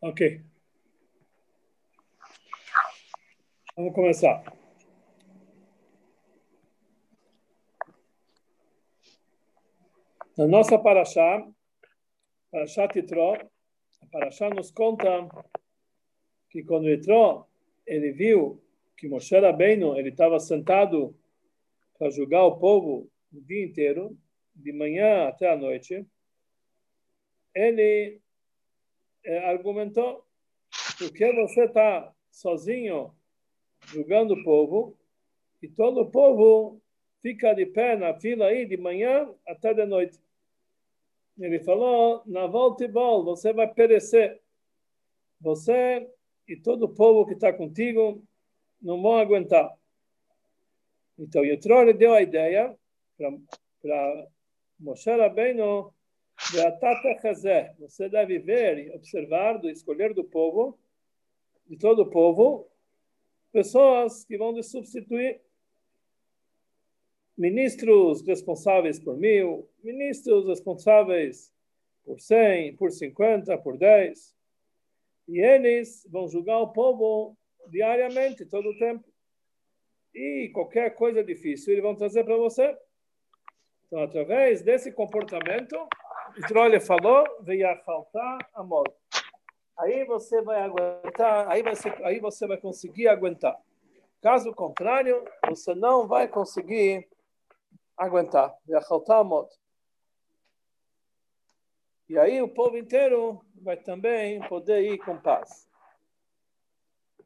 Ok. Vamos começar. Na nossa Paraxá, Paraxá Titró, a Paraxá nos conta que quando entrou, ele viu que Moshe Rabbeinu, ele estava sentado para julgar o povo o dia inteiro, de manhã até a noite, ele é, argumentou por que você está sozinho julgando o povo e todo o povo fica de pé na fila aí de manhã até de noite. Ele falou, na volta e volta, você vai perecer. Você e todo o povo que está contigo não vão aguentar. Então, Yitro deu a ideia para Moshe Rabbeinu, você deve ver e observar, do escolher do povo, de todo o povo, pessoas que vão substituir. Ministros responsáveis por mil, ministros responsáveis por cem, por cinquenta, por dez. E eles vão julgar o povo diariamente, todo o tempo. E qualquer coisa difícil eles vão trazer para você. Então, através desse comportamento, Israel falou, veio faltar amor. Aí você vai aguentar, aí você, aí você vai conseguir aguentar. Caso contrário, você não vai conseguir aguentar. Vai faltar amor. E aí o povo inteiro vai também poder ir com paz.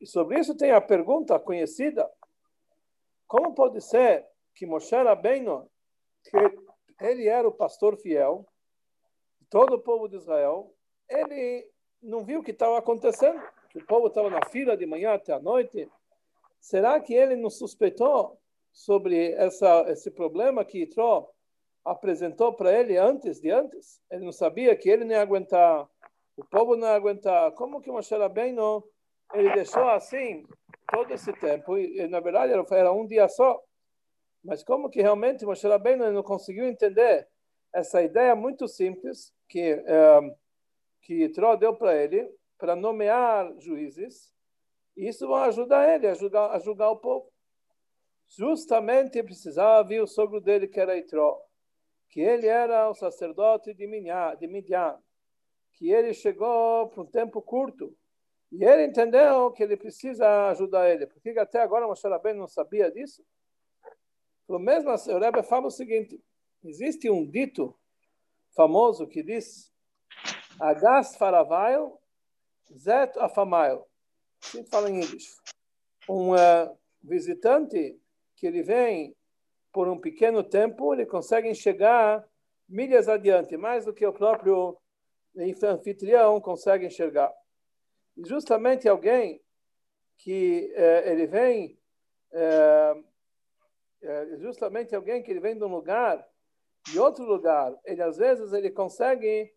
E sobre isso tem a pergunta conhecida: como pode ser que Moshe Rabbeinu, que ele era o pastor fiel todo o povo de Israel, ele não viu o que estava acontecendo? Que o povo estava na fila de manhã até a noite. Será que ele não suspeitou sobre essa, esse problema que Itró apresentou para ele antes de antes? Ele não sabia que ele não ia aguentar, o povo não ia aguentar. Como que Moshe Rabbeinu ele deixou assim todo esse tempo, e na verdade era um dia só. Mas como que realmente Moshe Rabbeinu não conseguiu entender essa ideia muito simples que um, que Tró deu para ele para nomear juízes, e isso vai ajudar ele a julgar, a julgar o povo. Justamente precisava vir o sogro dele, que era Itró, que ele era o sacerdote de Midian, de Midian que ele chegou por um tempo curto, e ele entendeu que ele precisa ajudar ele. Por que até agora Moshe Rabbeinu não sabia disso? Pelo mesmo assim, o Rebbe fala o seguinte, existe um dito famoso que diz Agas faravail, zet afamail. Assim fala em inglês. Um uh, visitante que ele vem por um pequeno tempo, ele consegue enxergar milhas adiante, mais do que o próprio anfitrião consegue enxergar. E justamente alguém que eh, ele vem, eh, justamente alguém que ele vem de um lugar, de outro lugar, ele às vezes ele consegue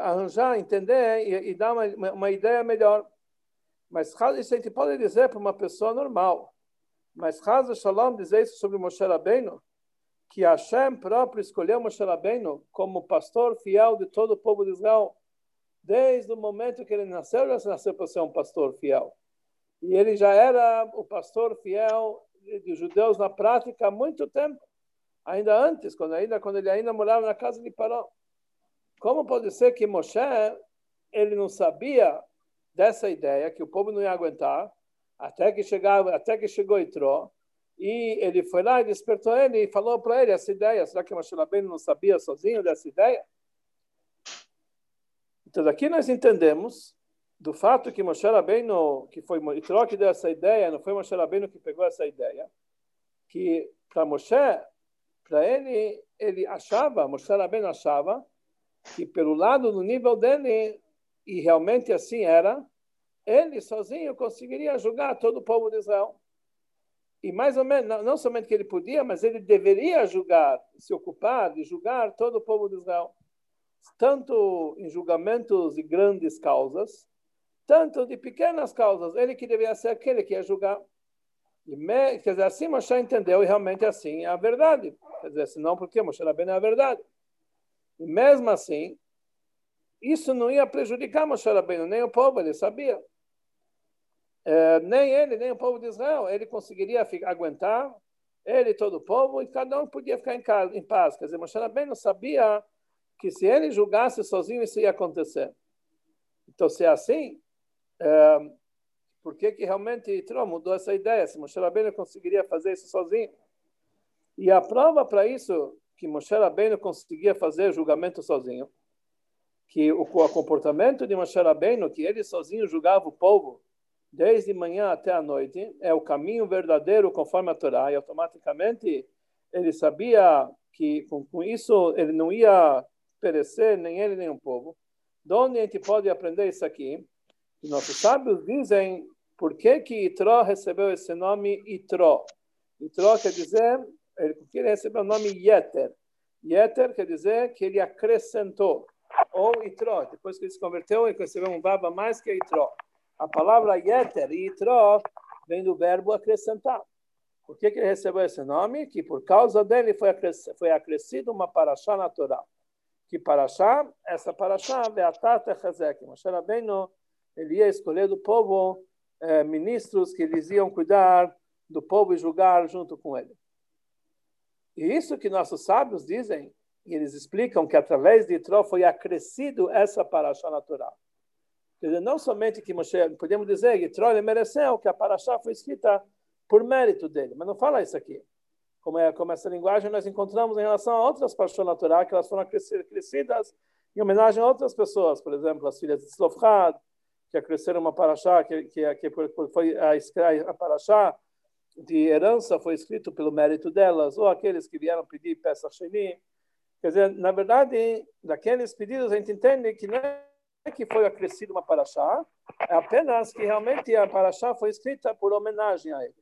arranjar, entender e, e dar uma, uma, ideia melhor. Mas isso a gente pode dizer para uma pessoa normal. Mas Hazel Shalom dizer isso sobre Moshe Rabbeinu, que Hashem próprio escolheu Moshe Rabbeinu como pastor fiel de todo o povo de Israel Desde o momento que ele nasceu, já nasceu para ser um pastor fiel. E ele já era o pastor fiel dos judeus na prática há muito tempo. Ainda antes, quando, ainda, quando ele ainda morava na casa de Paró. Como pode ser que Moshe ele não sabia dessa ideia que o povo não ia aguentar até que chegava, até que chegou Itró, e ele foi lá e despertou ele e falou para ele essa ideia. Será que Moshe Rabbeinu não sabia sozinho dessa ideia? Então, aqui nós entendemos do fato que Moshe Rabbeinu, que foi Yitro que deu essa ideia, não foi Moshe Rabbeinu que pegou essa ideia, que para Moshe, para ele, ele achava, Moshe Rabbeinu achava, que pelo lado do nível dele, e realmente assim era, ele sozinho conseguiria julgar todo o povo de Israel. E mais ou menos, não, não somente que ele podia, mas ele deveria julgar, se ocupar de julgar todo o povo de Israel tanto em julgamentos de grandes causas, tanto de pequenas causas. Ele que deveria ser aquele que ia julgar. E quer dizer, assim Moshe entendeu e realmente assim é a verdade. Quer dizer, senão porque Moshe Rabbeinu é a verdade. E mesmo assim, isso não ia prejudicar Moshe Rabbeinu, nem o povo, ele sabia. É, nem ele, nem o povo de Israel. Ele conseguiria ficar, aguentar, ele e todo o povo, e cada um podia ficar em, casa, em paz. Quer dizer, Moshe Rabbeinu sabia que se ele julgasse sozinho, isso ia acontecer. Então, se é assim, é, por que, que realmente Yitro mudou essa ideia? Se Moshe Rabbeinu conseguiria fazer isso sozinho. E a prova para isso, que Moshe Rabbeinu conseguia fazer julgamento sozinho, que o, o comportamento de Moshe Rabbeinu, que ele sozinho julgava o povo, desde manhã até a noite, é o caminho verdadeiro conforme a Torá, e automaticamente ele sabia que com, com isso ele não ia perecer, nem ele nem o povo. De onde a gente pode aprender isso aqui? Nossos sábios dizem por que que Itró recebeu esse nome Itró. Itró quer dizer, ele, ele recebeu o nome Yeter. Yeter quer dizer que ele acrescentou. Ou Itró, depois que ele se converteu, ele recebeu um baba mais que Itró. A palavra Yeter e Itró vem do verbo acrescentar. Por que, que ele recebeu esse nome? Que por causa dele foi, acrescido, foi acrescido uma paraxá na Torá. Que paraxá, essa paraxá, Beatat Echazek. Moshe Rabbeinu, ele ia escolher do povo eh, ministros que eles iam cuidar do povo e julgar junto com ele. E isso que nossos sábios dizem, e eles explicam que através de Itró foi acrescido essa paraxá na Torá. Quer dizer, não somente que Moshe, podemos dizer que Troll mereceu, que a Paraxá foi escrita por mérito dele, mas não fala isso aqui. Como, é, como essa linguagem nós encontramos em relação a outras Parashot naturais, que elas foram crescidas em homenagem a outras pessoas, por exemplo, as filhas de Slofrad, que cresceram uma Paraxá, que, que, que foi a, a Paraxá de herança foi escrito pelo mérito delas, ou aqueles que vieram pedir peça Sheni. Quer dizer, na verdade, daqueles pedidos a gente entende que não é que foi acrescido uma paraxá, é apenas que realmente a paraxá foi escrita por homenagem a ele.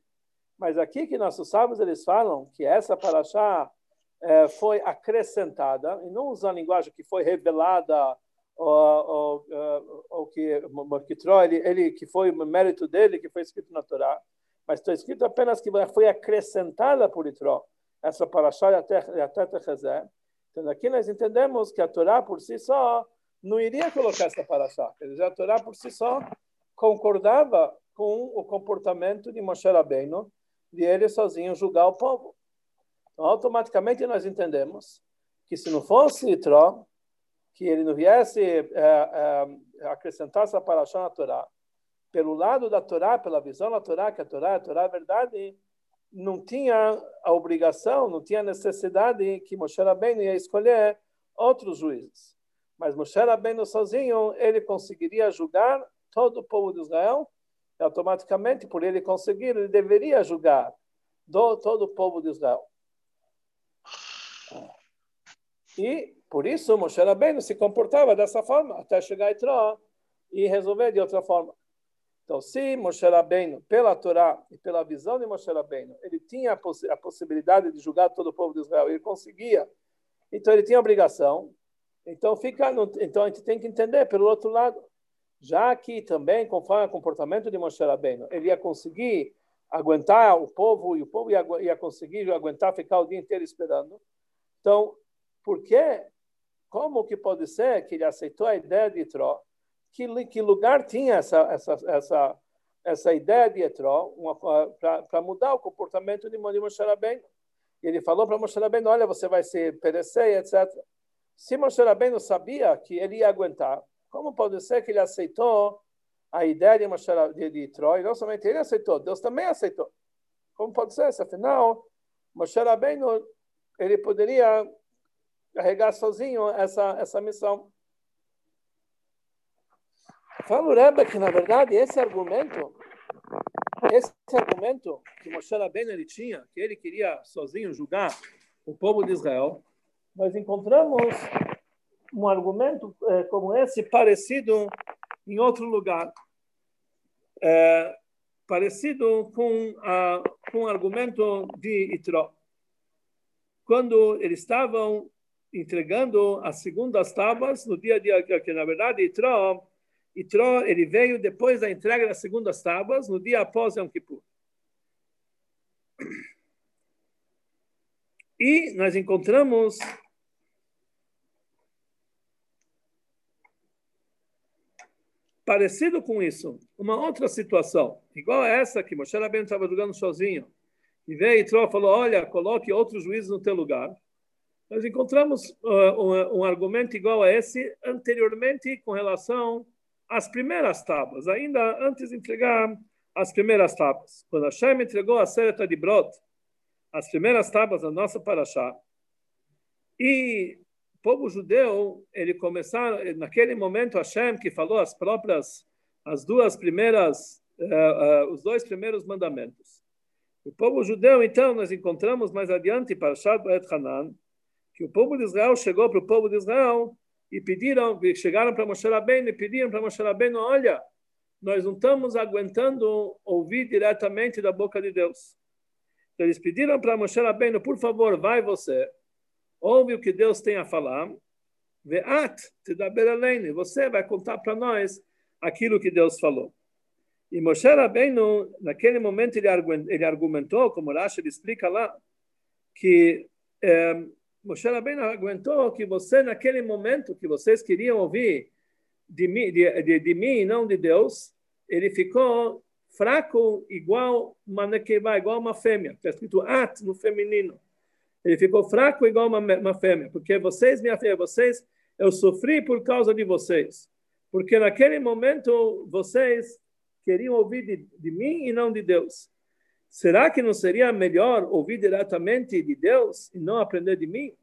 Mas aqui que nossos sábios eles falam que essa paraxá é, foi acrescentada, e não usa a linguagem que foi revelada ou, ou, ou que Morquitró, ele, ele, que foi o mérito dele, que foi escrito na Torá, mas está escrito apenas que foi acrescentada por Itró, essa paraxá até até Techezé. Então aqui nós entendemos que a Torá por si só não iria colocar essa paraxá. Quer dizer, a Torá por si só concordava com o comportamento de Moshe Rabbeinu, de ele sozinho julgar o povo. Então, automaticamente nós entendemos que se não fosse Itró, que ele não viesse é, é, acrescentar essa paraxá na Torá, pelo lado da Torá, pela visão da Torá, que a Torá, a Torá é verdade, não tinha a obrigação, não tinha a necessidade que Moshe Rabbeinu ia escolher outros juízes. Mas Moshe Rabbeinu sozinho, ele conseguiria julgar todo o povo de Israel, e automaticamente, por ele conseguir, ele deveria julgar do, todo o povo de Israel. E, por isso, Moshe Rabbeinu se comportava dessa forma, até chegar a Itró e resolver de outra forma. Então, se Moshe Rabbeinu, pela Torá e pela visão de Moshe Rabbeinu, ele tinha a, poss a possibilidade de julgar todo o povo de Israel, ele conseguia, então ele tinha obrigação então, fica no, então a gente tem que entender pelo outro lado, já que também, conforme o comportamento de Moshe Rabbeinu, ele ia conseguir aguentar o povo e o povo ia, ia conseguir aguentar ficar o dia inteiro esperando. Então, por que, como que pode ser que ele aceitou a ideia de Itró? Que, que lugar tinha essa, essa, essa, essa ideia de Itró para mudar o comportamento de Moshe Rabbeinu? E ele falou para Moshe Rabbeinu, olha, você vai se perecer, etc. Se Moshe Rabbeinu sabia que ele ia aguentar, como pode ser que ele aceitou a ideia de, Moshe, de, de Troy? Não somente ele aceitou, Deus também aceitou. Como pode ser? Se afinal, Moshe Rabbeinu, ele poderia carregar sozinho essa, essa missão. Fala o Rebbe que, na verdade, esse argumento, esse argumento que Moshe Rabbeinu ele tinha, que ele queria sozinho julgar o povo de Israel, nós encontramos um argumento é, como esse parecido em outro lugar. É, parecido com, a, com o argumento de Itró. Quando eles estavam entregando as segundas tábuas no dia a dia, que na verdade Itró, Itró ele veio depois da entrega das segundas tábuas, no dia após Yom Kippur. E nós encontramos parecido com isso, uma outra situação, igual a essa que Moshe Rabbeinu estava jogando sozinho, e veio e falou, olha, coloque outros juízes no teu lugar. Nós encontramos uh, um, um, argumento igual a esse anteriormente com relação às primeiras tábuas, ainda antes de entregar as primeiras tábuas. Quando Hashem entregou a Sereta de Brot, as primeiras tábuas da nossa Paraxá, e o povo judeu, ele começou, naquele momento, Hashem, que falou as próprias, as duas primeiras, uh, uh, os dois primeiros mandamentos. O povo judeu, então, nós encontramos mais adiante, para Shad Bet Hanan, que o povo de Israel chegou para o povo de Israel e pediram, chegaram para Moshe Rabbeinu e pediram para Moshe Rabbeinu, olha, nós não estamos aguentando ouvir diretamente da boca de Deus. Então, eles pediram para Moshe Rabbeinu, por favor, vai você, ouve o que Deus tem a falar, ve'at te da você vai contar para nós aquilo que Deus falou. E Moshe Rabbeinu, naquele momento, ele argumentou, como Rashi explica lá, que eh, Moshe Rabbeinu aguentou que você, naquele momento que vocês queriam ouvir de mim, de, de, de mim não de Deus, ele ficou fraco igual uma nequeba, igual uma fêmea. Está escrito at no feminino. Ele ficou fraco igual uma, uma fêmea, porque vocês, minha filha, vocês, eu sofri por causa de vocês. Porque naquele momento vocês queriam ouvir de, de mim e não de Deus. Será que não seria melhor ouvir diretamente de Deus e não aprender de mim?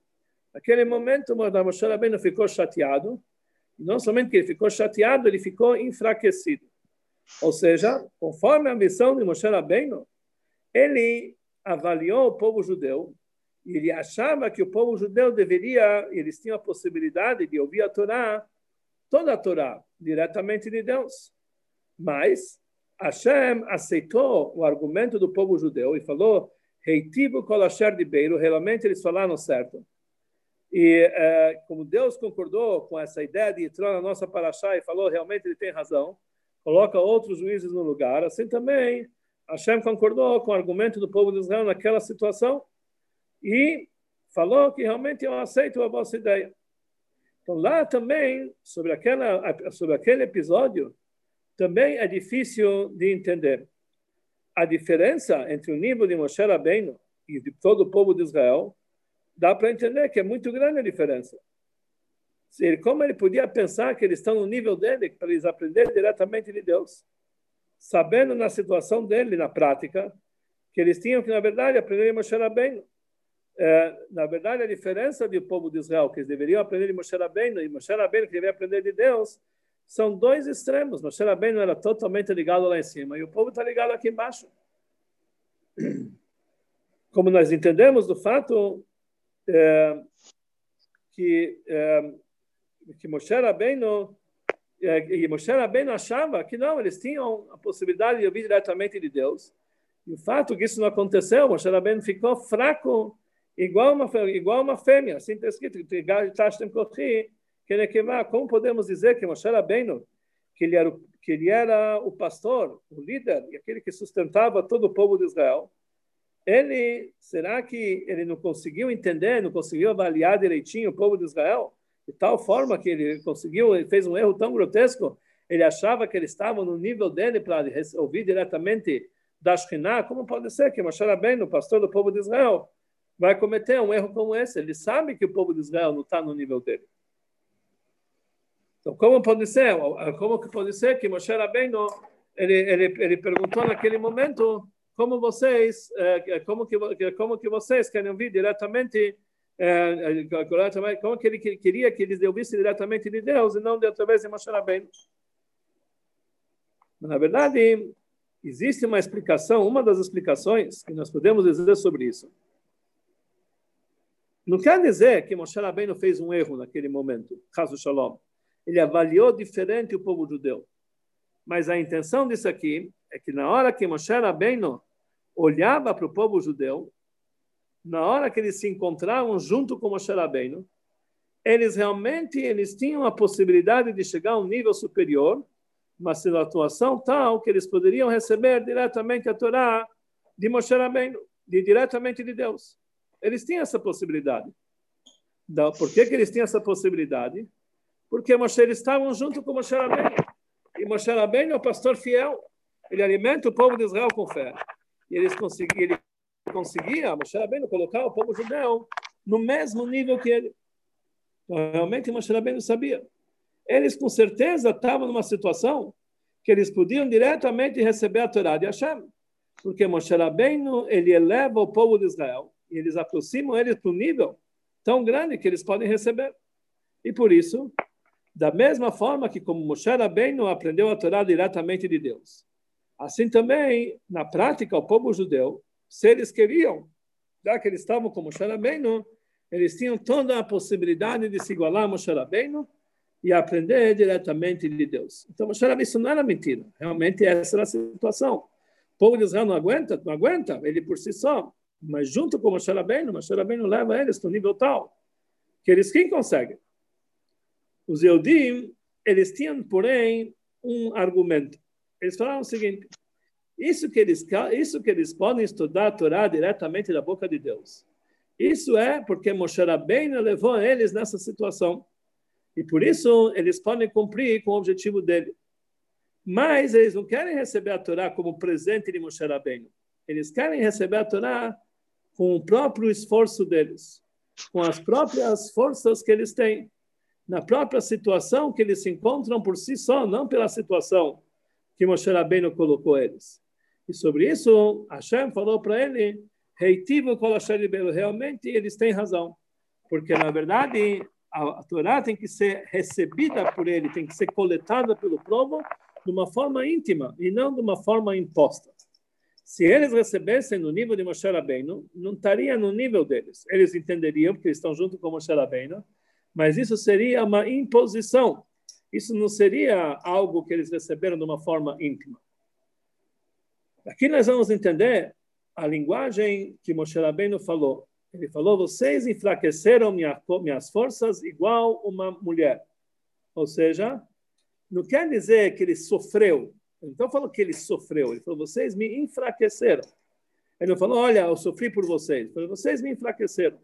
Naquele momento, Moshe Rabbeinu ficou chateado. E não somente que ele ficou chateado, ele ficou enfraquecido. Ou seja, conforme a missão de Moshe Rabbeinu, ele avaliou o povo judeu e ele achava que o povo judeu deveria, eles tinham a possibilidade de ouvir a Torá, toda a Torá, diretamente de Deus. Mas Hashem aceitou o argumento do povo judeu e falou: Reitivo kolasher de Beiro, realmente eles falaram certo. E é, como Deus concordou com essa ideia de entrar na nossa paraxá e falou realmente ele tem razão, coloca outros juízes no lugar, assim também Hashem concordou com o argumento do povo de Israel naquela situação e falou que realmente eu aceito a vossa ideia. Então lá também sobre aquela sobre aquele episódio também é difícil de entender. A diferença entre o nível de Moshe Rabbeinu e de todo o povo de Israel, dá para entender que é muito grande a diferença. Como ele podia pensar que eles estão no nível dele para eles aprenderem diretamente de Deus, sabendo na situação dele, na prática, que eles tinham que, na verdade, aprender de Moshe Rabbeinu. É, na verdade, a diferença do povo de Israel, que eles deveriam aprender de Moshe Rabbeinu, e Moshe Rabbeinu que deveria aprender de Deus, são dois extremos. Moshe Rabbeinu era totalmente ligado lá em cima e o povo está ligado aqui embaixo. Como nós entendemos do fato é, que é, que Moshe Rabbeinu é, e Moshe Rabbeinu achava que não, eles tinham a possibilidade de ouvir diretamente de Deus. E o fato que isso não aconteceu, Moshe Rabbeinu ficou fraco, igual uma igual uma fêmea, assim está escrito, como podemos dizer que Moshe Rabbeinu, que ele era, que ele era o pastor, o líder, e aquele que sustentava todo o povo de Israel, ele, será que ele não conseguiu entender, não conseguiu avaliar direitinho o povo de Israel? De tal forma que ele conseguiu, ele fez um erro tão grotesco, ele achava que eles estavam no nível dele para ouvir diretamente da Shekhinah. Como pode ser que Moshe Rabbeinu, o pastor do povo de Israel, vai cometer um erro como esse? Ele sabe que o povo de Israel não está no nível dele. Então, como pode ser? Como que pode ser que Moshe Rabbeinu ele, ele, ele perguntou naquele momento como vocês eh, como que como que vocês querem ouvir diretamente eh, como que ele queria que eles ouvissem diretamente de Deus e não de através de Moshe Rabbeinu. Na verdade, existe uma explicação, uma das explicações que nós podemos dizer sobre isso. Não quer dizer que Moshe Rabbeinu fez um erro naquele momento, caso Shalom ele avaliou diferente o povo judeu. Mas a intenção disso aqui é que na hora que Moshe Rabbeinu olhava para o povo judeu, na hora que eles se encontravam junto com Moshe Rabbeinu, eles realmente eles tinham a possibilidade de chegar a um nível superior, uma situação tal que eles poderiam receber diretamente a Torá de Moshe Rabbeinu, de, diretamente de Deus. Eles tinham essa possibilidade. Por que, que eles tinham essa possibilidade? Porque Moshe, eles estavam junto com Moshe Rabbeinu. E Moshe Rabbeinu é o pastor fiel. Ele alimenta o povo de Israel com fé. E eles conseguiam, ele conseguia, Moshe Rabbeinu, colocar o povo judeu no mesmo nível que ele. Então, realmente, Moshe Rabbeinu sabia. Eles, com certeza, estavam numa situação que eles podiam diretamente receber a Torá de Hashem. Porque Moshe Rabbeinu, ele eleva o povo de Israel e eles aproximam eles para um nível tão grande que eles podem receber. E por isso, da mesma forma que como Moshe Rabbeinu aprendeu a Torá diretamente de Deus, assim também, na prática, o povo judeu, se eles queriam, já que eles estavam com Moshe Rabbeinu, eles tinham toda a possibilidade de se igualar a Moshe Rabbeinu e aprender diretamente de Deus. Então, Moshe Rabbeinu, isso não era mentira. Realmente, essa era a situação. O povo de Israel não aguenta, não aguenta, ele por si só. Mas junto com Moshe Rabbeinu, Moshe Rabbeinu leva eles para um nível tal que eles quem conseguem. Os Eudim, eles tinham, porém, um argumento. Eles falaram o seguinte: isso que eles, isso que eles podem estudar a Torá diretamente da boca de Deus. Isso é porque Moshe Rabbeinu levou eles nessa situação. E por isso eles podem cumprir com o objetivo dele. Mas eles não querem receber a Torá como presente de Moshe Rabbeinu. Eles querem receber a Torá com o próprio esforço deles, com as próprias forças que eles têm na própria situação que eles se encontram por si só, não pela situação que Moshe Rabbeinu colocou eles. E sobre isso, Hashem falou para ele, Reitivo realmente eles têm razão, porque na verdade a, a Torá tem que ser recebida por ele, tem que ser coletada pelo povo de uma forma íntima e não de uma forma imposta. Se eles recebessem no nível de Moshe Rabbeinu, não estaria no nível deles. Eles entenderiam, porque eles estão junto com Moshe Rabbeinu, mas isso seria uma imposição. Isso não seria algo que eles receberam de uma forma íntima. Aqui nós vamos entender a linguagem que Moshe Rabbeinu falou. Ele falou: vocês enfraqueceram minha, minhas forças igual uma mulher. Ou seja, não quer dizer que ele sofreu. Ele não falou que ele sofreu. Ele falou: vocês me enfraqueceram. Ele não falou: olha, eu sofri por vocês. Ele falou: vocês me enfraqueceram.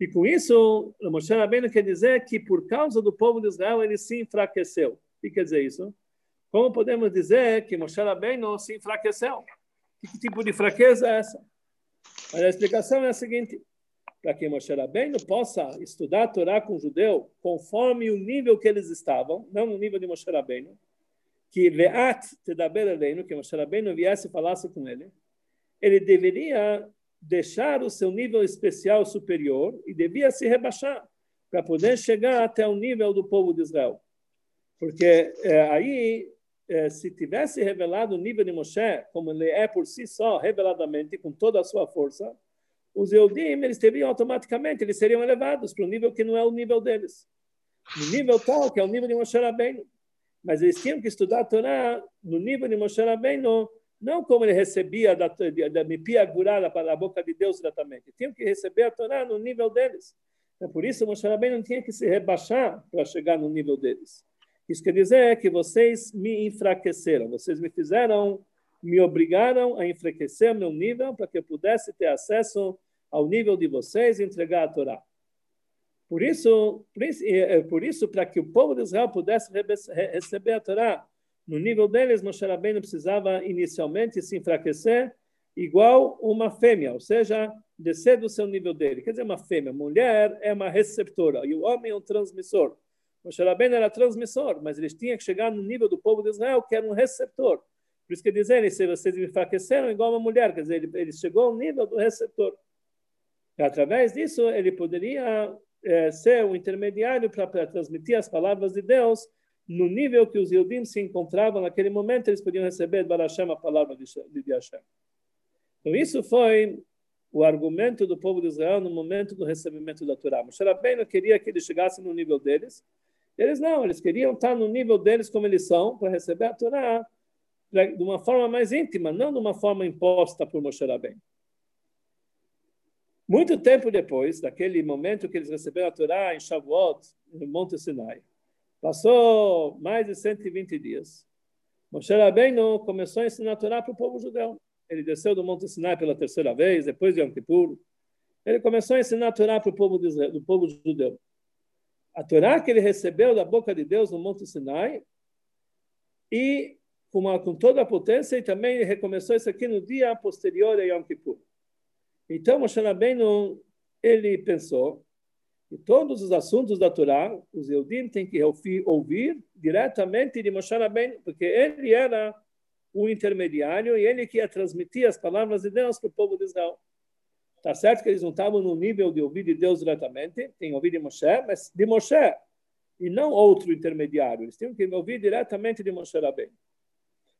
E com isso, o Moshe Rabbeinu quer dizer que por causa do povo de Israel ele se enfraqueceu. O que quer dizer isso? Como podemos dizer que Moshe Rabbeinu se enfraqueceu? Que tipo de fraqueza é essa? Mas a explicação é a seguinte: para que Moshe Rabbeinu possa estudar a Torá com o judeu conforme o nível que eles estavam, não no nível de Moshe Rabbeinu, que Leat Tedaber Aleinu, que Moshe Rabbeinu viesse e falasse com ele, ele deveria deixar o seu nível especial superior e devia se rebaixar para poder chegar até o nível do povo de Israel. Porque é, aí, é, se tivesse revelado o nível de Moshe, como ele é por si só, reveladamente, com toda a sua força, os Eudim, eles teriam automaticamente, eles seriam elevados para um nível que não é o nível deles. No nível tal, que é o nível de Moshe Rabbeinu. Mas eles tinham que estudar a Torá no nível de Moshe Rabbeinu, não como ele recebia da, da mipia para a boca de Deus diretamente. Tinham que receber a Torá no nível deles. É por isso Moshe Rabbeinu não tinha que se rebaixar para chegar no nível deles. Isso quer dizer que vocês me enfraqueceram, vocês me fizeram, me obrigaram a enfraquecer meu nível para que eu pudesse ter acesso ao nível de vocês e entregar a Torá. Por isso, por isso, por isso para que o povo de Israel pudesse receber a Torá no nível deles, Moshe Rabbeinu precisava inicialmente se enfraquecer igual uma fêmea, ou seja, descer do seu nível dele. Quer dizer, uma fêmea. Mulher é uma receptora e o homem é um transmissor. Moshe Rabbeinu era transmissor, mas eles tinham que chegar no nível do povo de Israel, que era um receptor. Por isso que dizem, se vocês me enfraqueceram igual uma mulher, quer dizer, ele, ele chegou ao nível do receptor. E através disso, ele poderia é, ser um intermediário para transmitir as palavras de Deus no nível que os Yudim se encontravam naquele momento, eles podiam receber de Hashem a palavra de, Hashem. Então, isso foi o argumento do povo de Israel no momento do recebimento da Torá. Moshe Rabbeinu queria que eles chegassem no nível deles. Eles não, eles queriam estar no nível deles como eles são, para receber a Torá de uma forma mais íntima, não de uma forma imposta por Moshe Rabbeinu. Muito tempo depois daquele momento que eles receberam a Torá em Shavuot, no Monte Sinai, Passou mais de 120 dias. Moshe Rabbeinu começou a ensinar a Torá para o povo judeu. Ele desceu do Monte Sinai pela terceira vez, depois de Yom Kippur. Ele começou a ensinar a Torá para o povo, Israel, do povo judeu. A Torá que ele recebeu da boca de Deus no Monte Sinai e com, uma, com toda a potência, e também recomeçou isso aqui no dia posterior a Yom Kippur. Então, Moshe Rabbeinu, ele pensou que todos os assuntos da Torá, os Eudim têm que ouvir, diretamente de Moshe Rabbeinu, porque ele era o intermediário e ele que ia transmitir as palavras de Deus para o povo de Israel. Tá certo que eles não estavam no nível de ouvir de Deus diretamente, tem ouvir de Moshe, mas de Moshe, e não outro intermediário. Eles tinham que ouvir diretamente de Moshe Rabbeinu.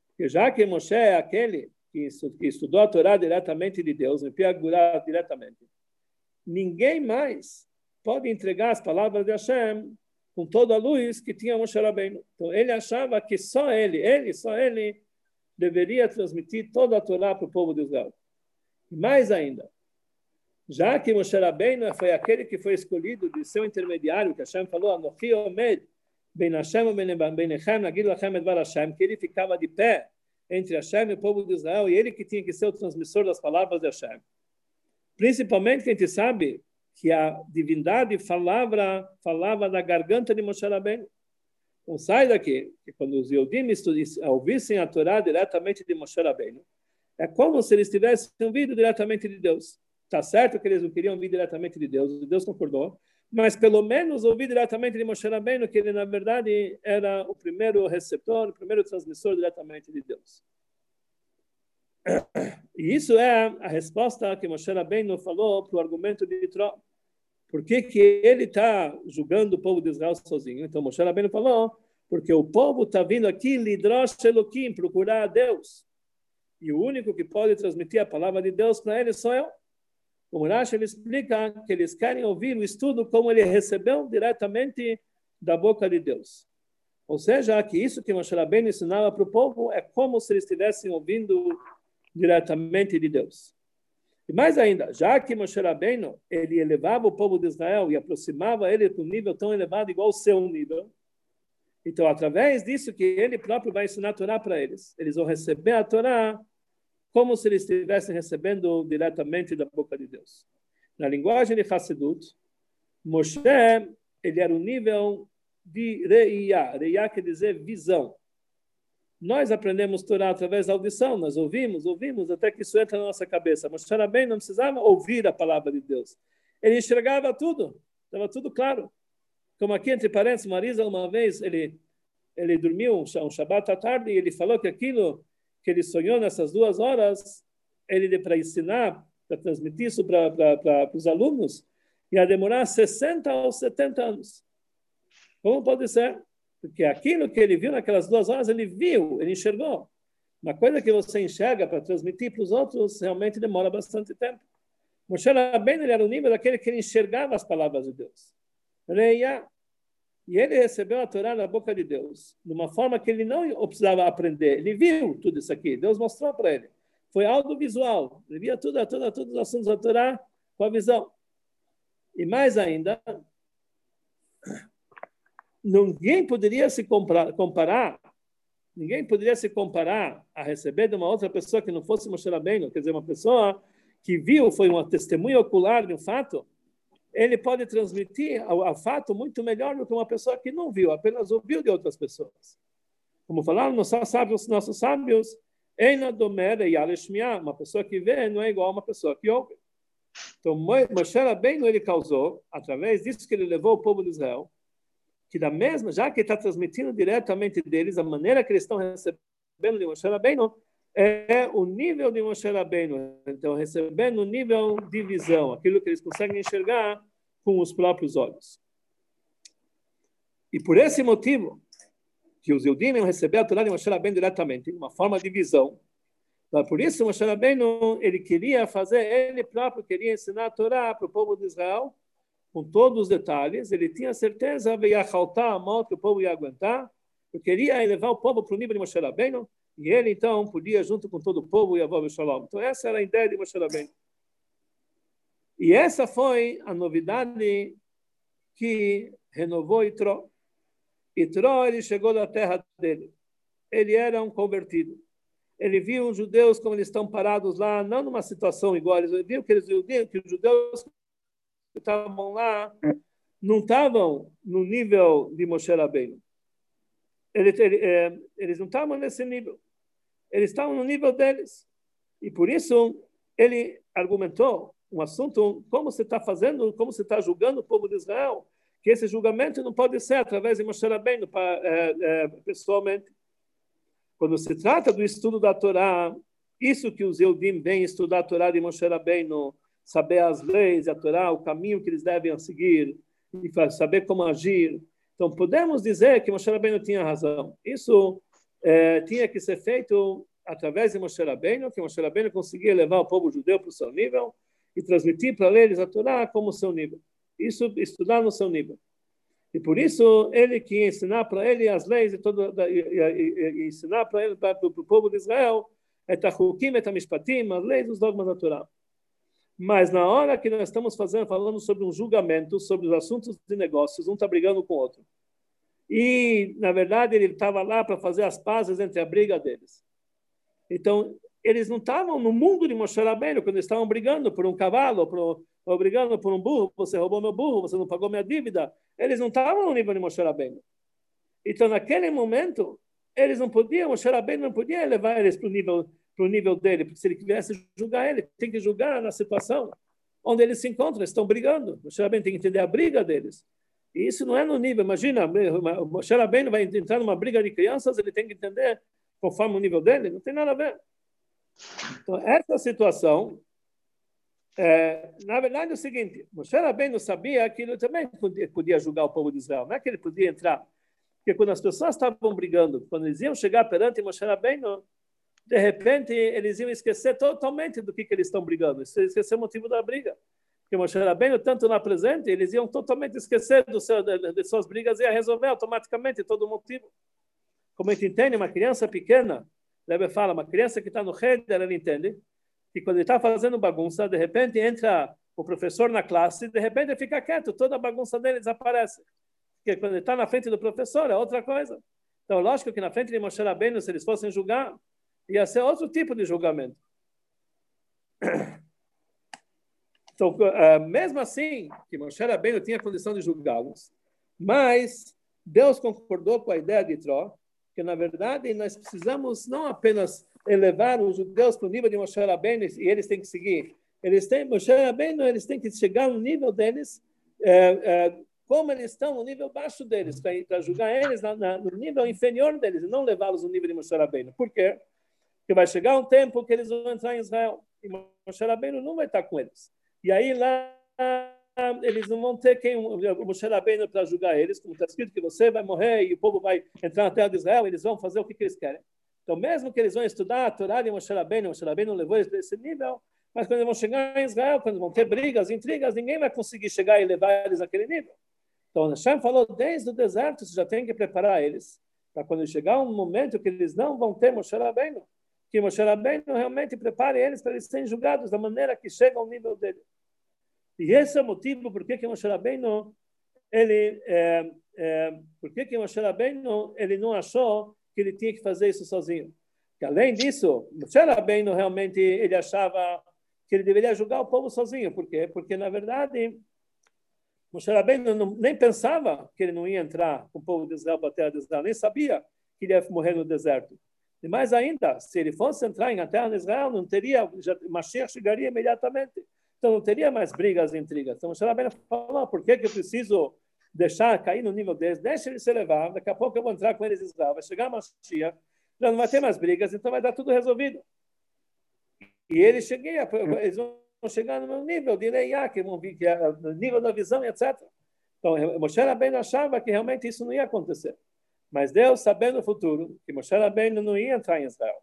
Porque já que Moshe é aquele que estudou a Torá diretamente de Deus, em Piagurá diretamente, ninguém mais pode entregar as palavras de Hashem com toda a luz que tinha Moshe Rabbeinu. Então ele achava que só ele, ele, só ele, deveria transmitir toda a Torá para o povo de Israel. E mais ainda, já que Moshe Rabbeinu foi aquele que foi escolhido de seu intermediário, que Hashem falou, Anochi Omed, Ben Hashem Benechem, Nagil Lachem Edvar Hashem, que ele ficava de pé entre Hashem e o povo de Israel, e ele que tinha que ser o transmissor das palavras de Hashem. Principalmente que a gente sabe que a divindade falava, falava da garganta de Moshe Rabbeinu. Então sai daqui, que quando os Yodim ouvissem a Torá diretamente de Moshe Rabbeinu, é como se eles tivessem ouvido diretamente de Deus. Está certo que eles não queriam ouvir diretamente de Deus, Deus concordou, mas pelo menos ouvir diretamente de Moshe Rabbeinu, que ele na verdade era o primeiro receptor, o primeiro transmissor diretamente de Deus. E isso é a resposta que Moshe Rabbeinu falou para o argumento de Yitro. Por que, que ele está julgando o povo de Israel sozinho? Então Moshe Rabbeinu falou, porque o povo está vindo aqui, Lidrosh Elohim, procurar a Deus. E o único que pode transmitir a palavra de Deus para eles sou eu. O Rashi ele explica que eles querem ouvir o estudo como ele recebeu diretamente da boca de Deus. Ou seja, que isso que Moshe Rabbeinu ensinava para o povo é como se eles estivessem ouvindo diretamente de Deus. E mais ainda, já que Moshe Rabbeinu, ele elevava o povo de Israel e aproximava ele para um nível tão elevado igual ao seu nível, então, através disso que ele próprio vai ensinar a Torá para eles, eles vão receber a Torá como se eles estivessem recebendo diretamente da boca de Deus. Na linguagem de Hassedut, Moshe, ele era o nível de Reia. Reia quer dizer visão. Nós aprendemos Torá através da audição, nós ouvimos, ouvimos, até que isso entra na nossa cabeça. Moshe bem, não precisava ouvir a palavra de Deus. Ele enxergava tudo, estava tudo claro. Como aqui, entre parênteses, Marisa, uma vez, ele, ele dormiu um, um Shabbat à tarde e ele falou que aquilo que ele sonhou nessas duas horas, ele para ensinar, para transmitir isso para, os alunos, ia demorar 60 ou 70 anos. Como pode ser? Porque aquilo que ele viu naquelas duas horas, ele viu, ele enxergou. Uma coisa que você enxerga para transmitir para os outros realmente demora bastante tempo. Moshe Rabbeinu era o nível daquele que enxergava as palavras de Deus. Reia. E ele recebeu a Torá na boca de Deus, de uma forma que ele não precisava aprender. Ele viu tudo isso aqui, Deus mostrou para ele. Foi algo visual. Ele via tudo, tudo, todos os assuntos da Torá com a visão. E mais ainda, ninguém poderia se comparar, ninguém poderia se comparar a receber de uma outra pessoa que não fosse Moshe Rabbeinu, quer dizer, uma pessoa que viu, foi uma testemunha ocular de um fato, ele pode transmitir o fato muito melhor do que uma pessoa que não viu, apenas ouviu de outras pessoas. Como falaram nossos sábios, nossos sábios, uma pessoa que vê não é igual a uma pessoa que ouve. Então, Moshe Rabbeinu ele causou, através disso que ele levou o povo de Israel, que da mesma, já que está transmitindo diretamente deles, a maneira que eles estão recebendo de Moshe Rabbeinu, é o nível de Moshe Rabbeinu. Então, recebendo o nível de visão, aquilo que eles conseguem enxergar com os próprios olhos. E por esse motivo, que os Eudim receberam a Torá de Moshe Rabbeinu diretamente, uma forma de visão. Por isso, Moshe Rabbeinu, ele queria fazer, ele próprio queria ensinar a Torá para o povo de Israel, com todos os detalhes. Ele tinha certeza, a mão que o povo ia aguentar. Ele queria elevar o povo para o nível de Moshe Rabbeinu, e ele, então, podia, junto com todo o povo, e a Shalom. Então, essa era a ideia de Moshe Rabbeinu. E essa foi a novidade que renovou Itró. Itró, ele chegou da terra dele. Ele era um convertido. Ele viu os judeus como eles estão parados lá, não numa situação igual. Ele viu que, eles, que os judeus estavam lá não estavam no nível de Moshe Rabbeinu. ele, ele, é, eles não estavam nesse nível. Eles estavam no nível deles. E por isso ele argumentou um assunto, como você está fazendo, como você está julgando o povo de Israel, que esse julgamento não pode ser através de Moshe Rabbeinu é, é, pessoalmente. Quando se trata do estudo da Torá, isso que os Eudim vêm estudar a Torá de Moshe Rabbeinu, saber as leis, a Torá, o caminho que eles devem seguir, e saber como agir. Então, podemos dizer que Moshe Rabbeinu tinha razão. Isso é, tinha que ser feito através de Moshe Rabbeinu, que Moshe Rabbeinu conseguia levar o povo judeu para o seu nível e transmitir para eles a Torá como seu nível. Isso, estudar no seu nível. E por isso, ele que ensinar para ele as leis e, todo, e, e, e ensinar para ele, para, para o povo de Israel, et achukim, et mishpatim, as leis, os dogmas da Torá. Mas na hora que nós estamos fazendo, falando sobre um julgamento, sobre os assuntos de negócios, um está brigando com o outro. E, na verdade, ele estava lá para fazer as pazes entre a briga deles. Então, eles não estavam no mundo de Moshe Rabbeinu quando estavam brigando por um cavalo, por, ou brigando por um burro, você roubou meu burro, você não pagou minha dívida. Eles não estavam no nível de Moshe Rabbeinu. Então, naquele momento, eles não podiam, Moshe Rabbeinu não podia levar eles para o nível para o nível dele, porque se ele quisesse julgar ele, tem que julgar na situação onde eles se encontram, estão brigando. O Rabbeinu tem que entender a briga deles. E isso não é no nível, imagina, o Moshe Rabbeinu vai entrar numa briga de crianças, ele tem que entender conforme o nível dele, não tem nada a ver. Então, essa situação, é, na verdade, é o seguinte, Moshe Rabbeinu sabia que ele também podia, podia julgar o povo de Israel, não é que ele podia entrar, porque quando as pessoas estavam brigando, quando eles iam chegar perante Moshe Rabbeinu, de repente eles iam esquecer totalmente do que, que eles estão brigando, esquecer o motivo da briga. Porque Moshe Rabbeinu, tanto na presente, eles iam totalmente esquecer do seu, de, suas brigas e ia resolver automaticamente todo o motivo. Como a gente entende, uma criança pequena, Lebe fala, uma criança que está no rede, ela entende que quando ele está fazendo bagunça, de repente entra o professor na classe, de repente ele fica quieto, toda a bagunça dele desaparece. Porque quando ele está na frente do professor é outra coisa. Então, lógico que na frente de Moshe Rabbeinu, se eles fossem julgar, ia ser outro tipo de julgamento. Então, eh, mesmo assim, que Moshe Rabbeinu tinha condição de julgá-los, mas Deus concordou com a ideia de Tró, que na verdade nós precisamos não apenas elevar os judeus para o nível de Moshe Rabbeinu e eles têm que seguir, eles têm Moshe Rabbeinu, eles têm que chegar no nível deles, é, é, como eles estão no nível baixo deles, para julgar eles na, na, no nível inferior deles e não levá-los no nível de Moshe Rabbeinu. Por quê? Que vai chegar um tempo que eles vão entrar em Israel e Moshe Rabbeinu não vai estar com eles. E aí lá eles não vão ter quem o Moshe Rabbeinu para julgar eles, como está escrito que você vai morrer e o povo vai entrar na terra de Israel, eles vão fazer o que, que eles querem. Então, mesmo que eles vão estudar a Torá de Moshe Rabbeinu, Moshe Rabbeinu levou eles para esse nível, mas quando eles vão chegar em Israel, quando vão ter brigas, intrigas, ninguém vai conseguir chegar e levar eles naquele nível. Então, Hashem falou, desde o deserto, você já tem que preparar eles, para quando chegar um momento que eles não vão ter Moshe Rabbeinu, que Moshe Rabbeinu realmente prepare eles para eles serem julgados da maneira que chega ao nível dele. E esse é o motivo por que Moshe Rabbeinu ele é, é, por que Moshe Rabbeinu ele não achou que ele tinha que fazer isso sozinho? Que além disso, Moshe Rabbeinu realmente ele achava que ele deveria julgar o povo sozinho. Por quê? Porque na verdade Moshe Rabbeinu não, nem pensava que ele não ia entrar com o povo de Israel para a terra de Israel, nem sabia que ele ia morrer no deserto. E mais ainda, se ele fosse entrar em terra de Israel, não teria, já, Mashiach chegaria imediatamente. Então não teria mais brigas e intrigas. Então o Rabbeinu falou, por que, que eu preciso deixar cair no nível deles? Deixa eles se levar, daqui a pouco eu vou entrar com eles em Israel, vai chegar Mashiach, já não vai ter mais brigas, então vai dar tudo resolvido. E eles, cheguei, eles vão chegar no meu nível de Leiá, que vão vir, que é no nível da visão, etc. Então, Moshe Rabbeinu achava que realmente isso não ia acontecer. Mas Deus, sabendo o futuro, que Moshe Rabbeinu não ia entrar em Israel.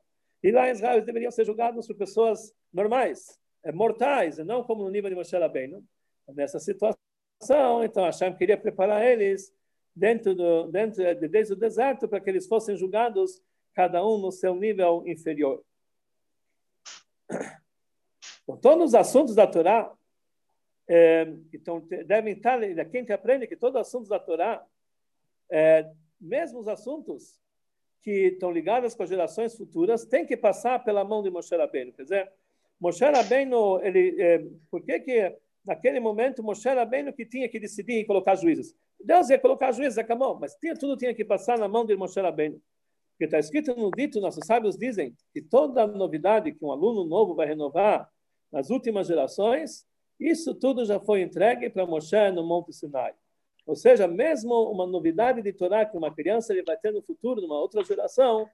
E lá em Israel eles deveriam ser julgados por pessoas normais, é, mortais, e não como no nível de Moshe Rabbeinu. Nessa situação, então Hashem queria preparar eles dentro do, dentro, desde o deserto para que eles fossem julgados cada um no seu nível inferior. Então, todos os assuntos da Torá é, então, devem estar, quem te aprende que todos os assuntos da Torá é, mesmo os assuntos que estão ligados com as gerações futuras têm que passar pela mão de Moshe Rabbeinu. Quer dizer, Moshe Rabbeinu, ele, é, por que que naquele momento Moshe Rabbeinu que tinha que decidir em colocar juízes? Deus ia colocar juízes, acabou. Mas tinha, tudo tinha que passar na mão de Moshe Rabbeinu. Porque está escrito no dito, nossos sábios dizem que toda novidade que um aluno novo vai renovar nas últimas gerações, isso tudo já foi entregue para Moshe no Monte Sinai. Ou seja, mesmo uma novidade de Torá que uma criança ele vai ter no futuro, numa outra geração,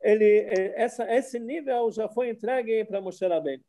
ele, é, essa, esse nível já foi entregue para Moshe Rabbeinu.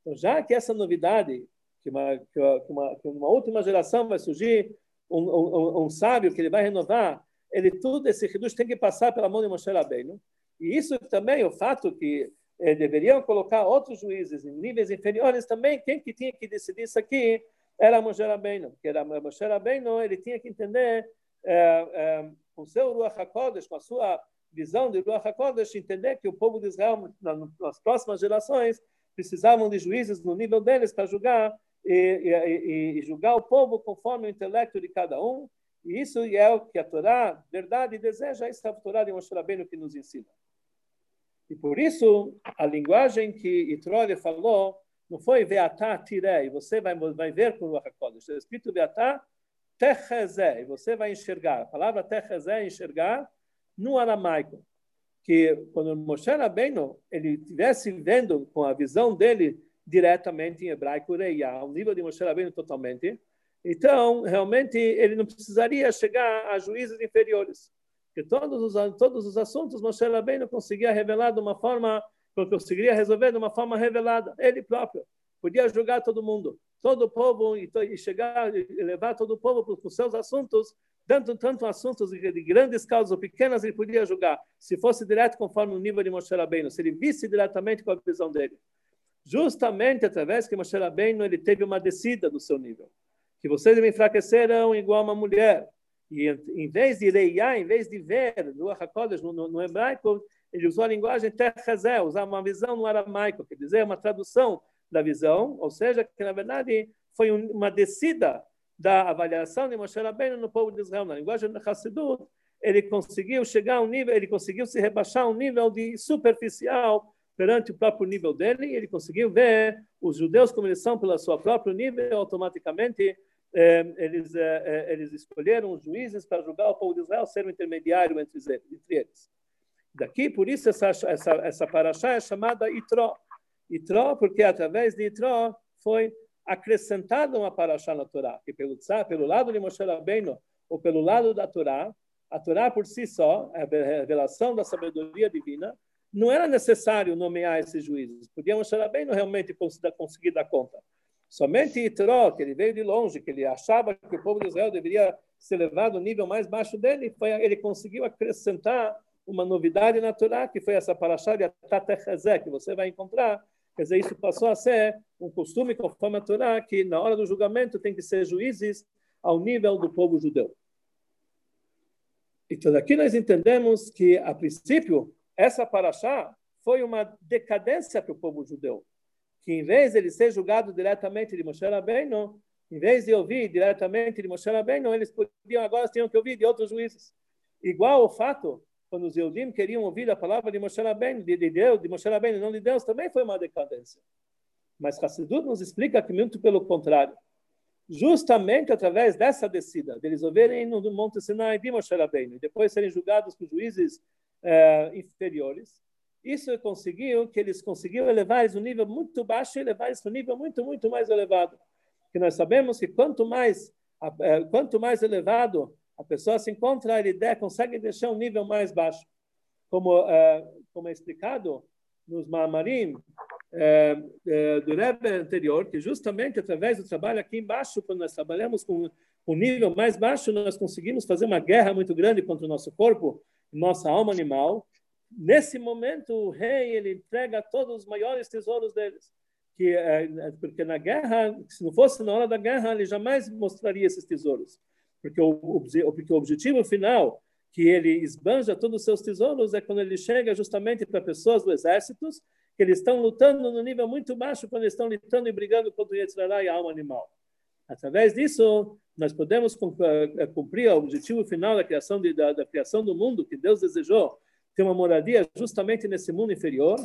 Então, já que essa novidade, que uma, que uma, que uma última geração vai surgir, um, um, um, sábio que ele vai renovar, ele tudo esse reduz tem que passar pela mão de Moshe Rabbeinu. E isso também, o fato que eh, deveriam colocar outros juízes em níveis inferiores, também quem que tinha que decidir isso aqui era Moshe Rabbeinu, porque era Moshe Rabbeinu, ele tinha que entender eh, eh, com seu Ruach HaKodesh, com a sua visão de Ruach HaKodesh, entender que o povo de Israel, nas próximas gerações, precisavam de juízes no nível deles para julgar e, e, e, julgar o povo conforme o intelecto de cada um. E isso é o que a Torá, verdade, deseja, essa é a Torá de Moshe Rabbeinu que nos ensina. E por isso, a linguagem que Itrole falou não foi Veatá Tirei, você vai, vai ver com o HaKodesh. Está escrito Veatá Techezé, você vai enxergar. A palavra Techezé é enxergar no aramaico. Que quando Moshe Rabbeinu ele estivesse vendo com a visão dele diretamente em hebraico Reia, ao nível de Moshe Rabbeinu totalmente, então realmente ele não precisaria chegar a juízes inferiores que todos os, todos os assuntos Moshe Rabbeinu conseguia revelar de uma forma, conseguiria resolver de uma forma revelada, ele próprio. Podia julgar todo mundo, todo o povo, e, chegar, e levar todo o povo para os seus assuntos, tanto, tanto assuntos de, de, grandes causas ou pequenas, ele podia julgar, se fosse direto conforme o nível de Moshe Rabbeinu, se ele visse diretamente com a visão dele. Justamente através que Moshe Rabbeinu ele teve uma descida do seu nível. Que vocês me enfraqueceram igual uma mulher, e em vez de leiar, em vez de ver no, no hebraico, ele usou a linguagem Techazé, usar uma visão no aramaico, quer dizer, uma tradução da visão, ou seja, que na verdade foi uma descida da avaliação de Moshe Rabbeinu no povo de Israel. Na linguagem do Hassidut, ele conseguiu chegar a um nível, ele conseguiu se rebaixar a um nível de superficial perante o próprio nível dele, ele conseguiu ver os judeus como eles são pelo seu próprio nível, automaticamente é, eles, é, é, eles escolheram juízes para julgar o povo de Israel, ser o intermediário entre, entre eles. Daqui, por isso, essa, essa, essa paraxá é chamada Itró. Itró, porque através de Itró foi acrescentada uma paraxá na Torá, que pelo, pelo lado de Moshe Rabbeinu, ou pelo lado da Torá, a Torá por si só, a revelação da sabedoria divina, não era necessário nomear esses juízes. Podia Moshe Rabbeinu realmente conseguir dar conta. Somente Itró, que ele veio de longe, que ele achava que o povo de Israel deveria ser levado ao nível mais baixo dele, foi, ele conseguiu acrescentar uma novidade na Torá, que foi essa paraxá de Atatechazé, que você vai encontrar. Quer dizer, isso passou a ser um costume conforme a Torá, que na hora do julgamento tem que ser juízes ao nível do povo judeu. Então, aqui nós entendemos que, a princípio, essa paraxá foi uma decadência para o povo judeu que em vez de ele ser julgado diretamente de Moshe Rabbeinu, em vez de ouvir diretamente de Moshe Rabbeinu, eles podiam agora tinham que ouvir de outros juízes. Igual o fato, quando os Eudim queriam ouvir a palavra de Moshe Rabbeinu, de, de Deus, de Moshe Rabbeinu, não de Deus, também foi uma decadência. Mas Hassidut nos explica que muito pelo contrário. Justamente através dessa descida, deles ouvirem no Monte Sinai de Moshe Rabbeinu, e depois serem julgados por juízes eh, inferiores, isso conseguiu que eles conseguiram elevar isso um nível muito baixo e elevar isso um nível muito, muito mais elevado. Que nós sabemos que quanto mais, é, quanto mais elevado a pessoa se encontra, ele consegue deixar um nível mais baixo. Como, é, como é explicado nos Maamarim é, do Rebbe anterior, que justamente através do trabalho aqui embaixo, quando nós trabalhamos com um nível mais baixo, nós conseguimos fazer uma guerra muito grande contra o nosso corpo, nossa alma animal, Nesse momento, o rei ele entrega todos os maiores tesouros deles. Que, porque na guerra, se não fosse na hora da guerra, ele jamais mostraria esses tesouros. Porque o, porque o objetivo final, que ele esbanja todos os seus tesouros, é quando ele chega justamente para pessoas do exército, que eles estão lutando no nível muito baixo, quando eles estão lutando e brigando contra o Yetzirah e a alma animal. Através disso, nós podemos cumprir o objetivo final da criação, de, da, da criação do mundo que Deus desejou, ter uma moradia justamente nesse mundo inferior,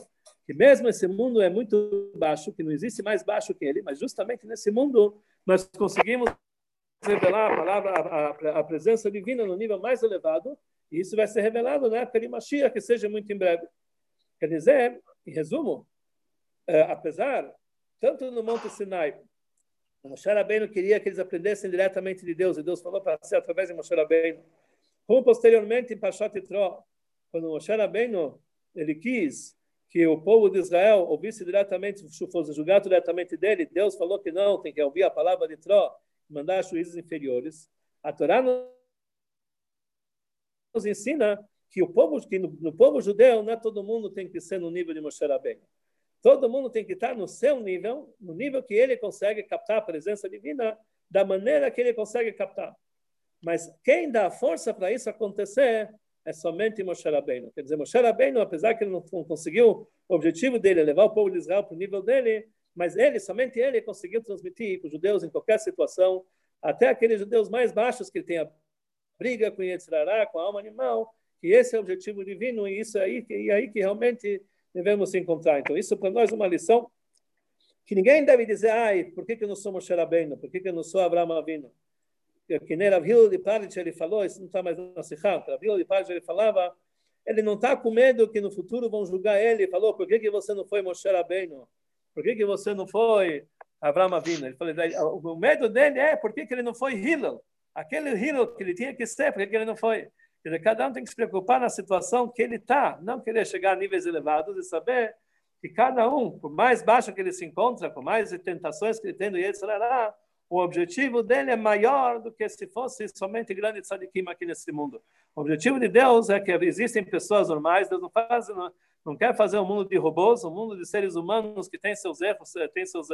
que mesmo esse mundo é muito baixo, que não existe mais baixo que ele, mas justamente nesse mundo nós conseguimos revelar a palavra, a, a, presença divina no nível mais elevado, e isso vai ser revelado de Mashiach, que seja muito em breve. Quer dizer, em resumo, é, apesar, tanto no Monte Sinai, Moshe Rabbeinu queria que eles aprendessem diretamente de Deus, e Deus falou para ser através de Moshe Rabbeinu. Como posteriormente em Pashat Yitro, quando Moshe Rabbeinu ele quis que o povo de Israel ouvisse diretamente, fosse julgado diretamente dele, Deus falou que não, tem que ouvir a palavra de Tró, mandar juízes inferiores. A Torá nos ensina que o povo, que no, no, povo judeu, não é todo mundo tem que ser no nível de Moshe Rabbeinu. Todo mundo tem que estar no seu nível, no nível que ele consegue captar a presença divina, da maneira que ele consegue captar. Mas quem dá força para isso acontecer é somente Moshe Rabbeinu. Quer dizer, Moshe Rabbeinu, apesar que ele não conseguiu o objetivo dele, levar o povo de Israel para o nível dele, mas ele, somente ele, conseguiu transmitir para os judeus em qualquer situação, até aqueles judeus mais baixos que têm a briga com Yetzirará, com a alma animal, que esse é o objetivo divino e isso é aí, e é aí que realmente devemos se encontrar. Então, isso para nós é uma lição que ninguém deve dizer, ai, por que, que eu não sou Moshe Rabbeinu? Por que, que eu não sou Abraão Avino? que nem Rav de Parit ele falou, isso não está mais na Sikha, Rav de Parit ele falava, ele não está com medo que no futuro vão julgar ele falou, por que, que você não foi Moshe Rabbeinu? Por que, que você não foi Avraham Avinu? Ele falou, o medo dele é por que, que ele não foi Hillel? Aquele Hillel que ele tinha que ser, por que, que ele não foi? Dizer, cada um tem que se preocupar na situação que ele está, não querer chegar a níveis elevados e saber que cada um, por mais baixo que ele se encontra, por mais tentações que ele tem no Yetzirah, o objetivo dele é maior do que se fosse somente grande tzadikim aqui nesse mundo. O objetivo de Deus é que existem pessoas normais, Deus não faz, não, não quer fazer um mundo de robôs, um mundo de seres humanos que tem seus erros, tem seus,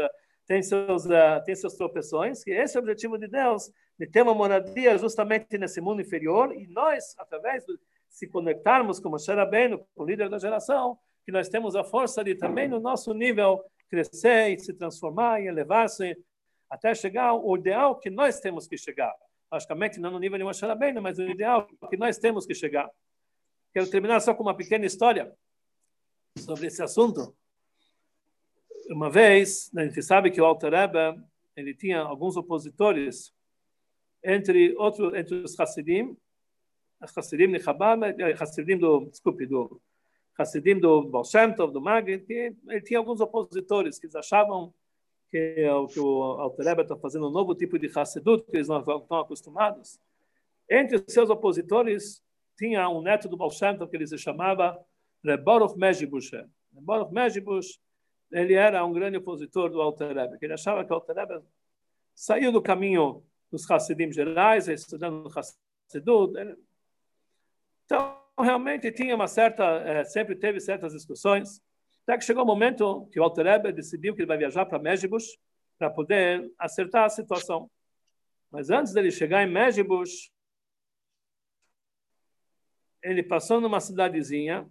tem seus, tem seus tropeções, e esse é o objetivo de Deus, de ter uma moradia justamente nesse mundo inferior, e nós, através de se conectarmos com Moshe Rabbeinu, com o líder da geração, que nós temos a força de também no nosso nível crescer e se transformar e elevar-se até chegar ao ideal que nós temos que chegar. Logicamente, não no nível de Moshe Rabbeinu, mas no ideal que nós temos que chegar. Quero terminar só com uma pequena história sobre esse assunto. Uma vez, a gente sabe que o Alter Rebbe, ele tinha alguns opositores entre outros entre os Hassidim, os Hassidim de Chabad, eh, Hassidim do, desculpe, do Hassidim do Baal Shem Tov, do que ele tinha alguns opositores que eles achavam que é o que o Alter está fazendo um novo tipo de Hassedut, que eles não estão acostumados. Entre os seus opositores, tinha um neto do Baal Shem que ele se chamava Rebaruch Mejibush. Rebaruch Mejibush, ele era um grande opositor do Alter Rebbe, ele achava que o Alter Rebbe saiu do caminho dos Hassidim gerais, estudando Hassedut. Então, realmente tinha uma certa, é, sempre teve certas discussões. Até que chegou o momento que o Alter Rebbe decidiu que ele vai viajar para Mejibush para poder acertar a situação. Mas antes dele chegar em Mejibush, ele passou numa cidadezinha,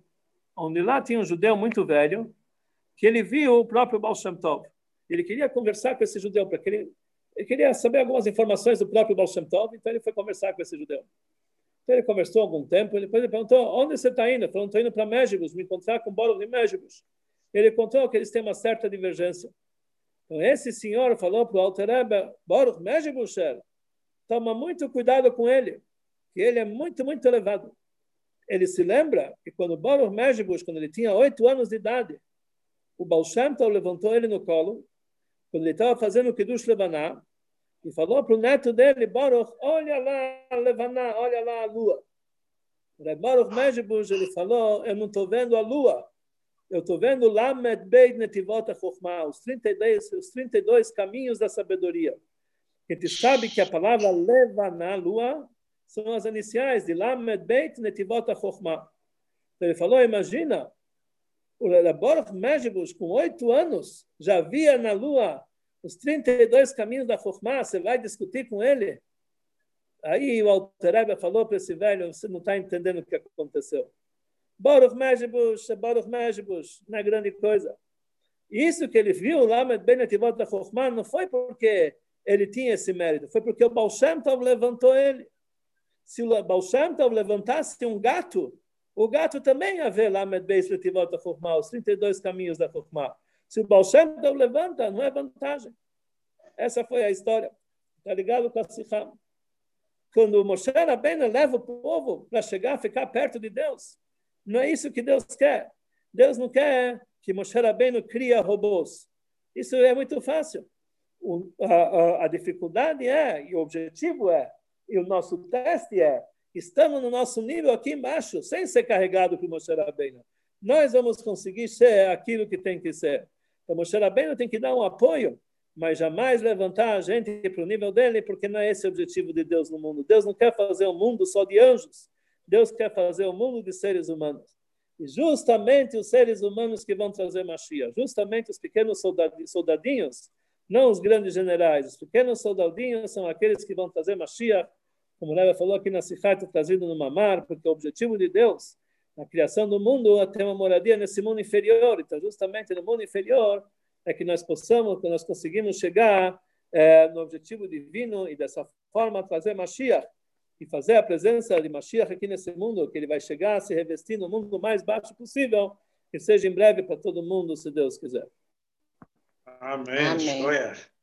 onde lá tinha um judeu muito velho, que ele viu o próprio Baal Shem Tov. Ele queria conversar com esse judeu, porque ele, ele queria saber algumas informações do próprio Baal Shem Tov, então ele foi conversar com esse judeu. Então ele conversou algum tempo, ele, depois ele perguntou, onde você está indo? Ele falou, estou indo para Mejibush, me encontrar com o Baruch de Mejibush ele contou que eles têm uma certa divergência. Então, esse senhor falou para o Alter Rebbe, Baruch Mejibusher, toma muito cuidado com ele, que ele é muito, muito elevado. Ele se lembra que quando Baruch Mejibush, quando ele tinha oito anos de idade, o Baal Shem Tov levantou ele no colo, quando ele estava fazendo o Kiddush Levaná, e falou para o neto dele, Baruch, olha lá Levaná, olha lá a lua. O Baruch Mejibush, ele falou, eu não estou vendo a lua, eu estou vendo Lamed Beid Netivot HaChokhmah, os 32, os 32 caminhos da sabedoria. A gente sabe que a palavra Levaná, lua, são as iniciais de Lamed Beit Netivot HaChokhmah. Então ele falou, imagina, o Baruch Mejibush, com oito anos, já via na lua os 32 caminhos da Chokhmah, você vai discutir com ele? Aí o Alter falou para esse velho, você não está entendendo o que aconteceu. Baruch Mejibush, Baruch Mejibush, não é grande coisa. Isso que ele viu lá Benetivot da Chokhmah não foi porque ele tinha esse mérito, foi porque o Baal Shem Tov levantou ele. Se o Baal Shem Tov levantasse um gato, o gato também ia ver lá no Benetivot da Chokhmah, os 32 caminhos da Chokhmah. Se o Baal Shem Tov levanta, não é vantagem. Essa foi a história. Está ligado com a Siham. Quando Moshe Rabbeinu leva o povo para chegar, ficar perto de Deus, não é isso que Deus quer. Deus não quer que Moshe Rabbeinu cria robôs. Isso é muito fácil. O, a, a, a, dificuldade é, e o objetivo é, e o nosso teste é, estamos no nosso nível aqui embaixo, sem ser carregado por Moshe Rabbeinu. Nós vamos conseguir ser aquilo que tem que ser. Então, Moshe Rabbeinu tem que dar um apoio, mas jamais levantar a gente para o nível dele, porque não é esse o objetivo de Deus no mundo. Deus não quer fazer um mundo só de anjos. Deus quer fazer um mundo de seres humanos. E justamente os seres humanos que vão trazer Mashiach, justamente os pequenos soldadinhos, não os grandes generais, os pequenos soldadinhos são aqueles que vão trazer Mashiach, como o Rebbe falou aqui na Sichat, trazido no Mamar, porque o objetivo de Deus na criação do mundo é ter uma moradia nesse mundo inferior. Então, justamente no mundo inferior é que nós possamos, que nós conseguimos chegar é, no objetivo divino e dessa forma trazer Mashiach e fazer a presença de Mashiach aqui nesse mundo, que ele vai chegar a se revestir no mundo mais baixo possível, que seja em breve para todo mundo, se Deus quiser. Amém. Amém.